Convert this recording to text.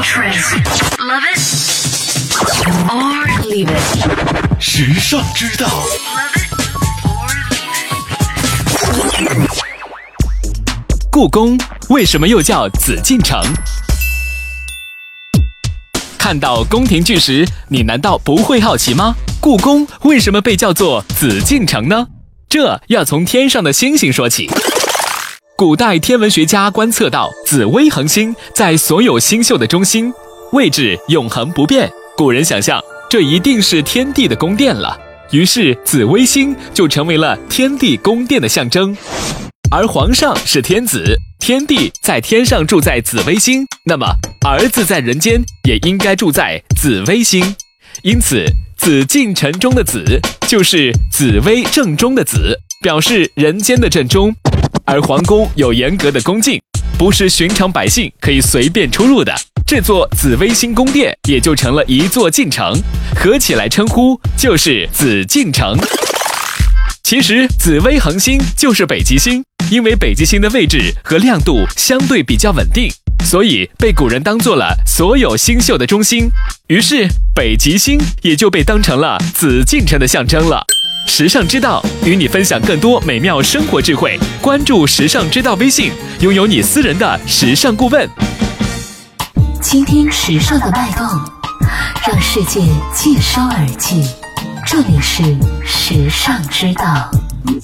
trend. Love it or leave it. 时尚之道.故宫为什么又叫紫禁城？看到宫廷剧时，你难道不会好奇吗？故宫为什么被叫做紫禁城呢？这要从天上的星星说起。古代天文学家观测到，紫微恒星在所有星宿的中心，位置永恒不变。古人想象，这一定是天地的宫殿了，于是紫微星就成为了天地宫殿的象征。而皇上是天子，天帝在天上住在紫微星，那么儿子在人间也应该住在紫微星。因此，紫禁城中的紫就是紫微正中的紫，表示人间的正中。而皇宫有严格的宫禁，不是寻常百姓可以随便出入的。这座紫微星宫殿也就成了一座禁城，合起来称呼就是紫禁城。其实，紫微恒星就是北极星，因为北极星的位置和亮度相对比较稳定，所以被古人当做了所有星宿的中心。于是，北极星也就被当成了紫禁城的象征了。时尚之道与你分享更多美妙生活智慧，关注时尚之道微信，拥有你私人的时尚顾问。倾听时尚的脉动，让世界尽收耳际。这里是时尚之道。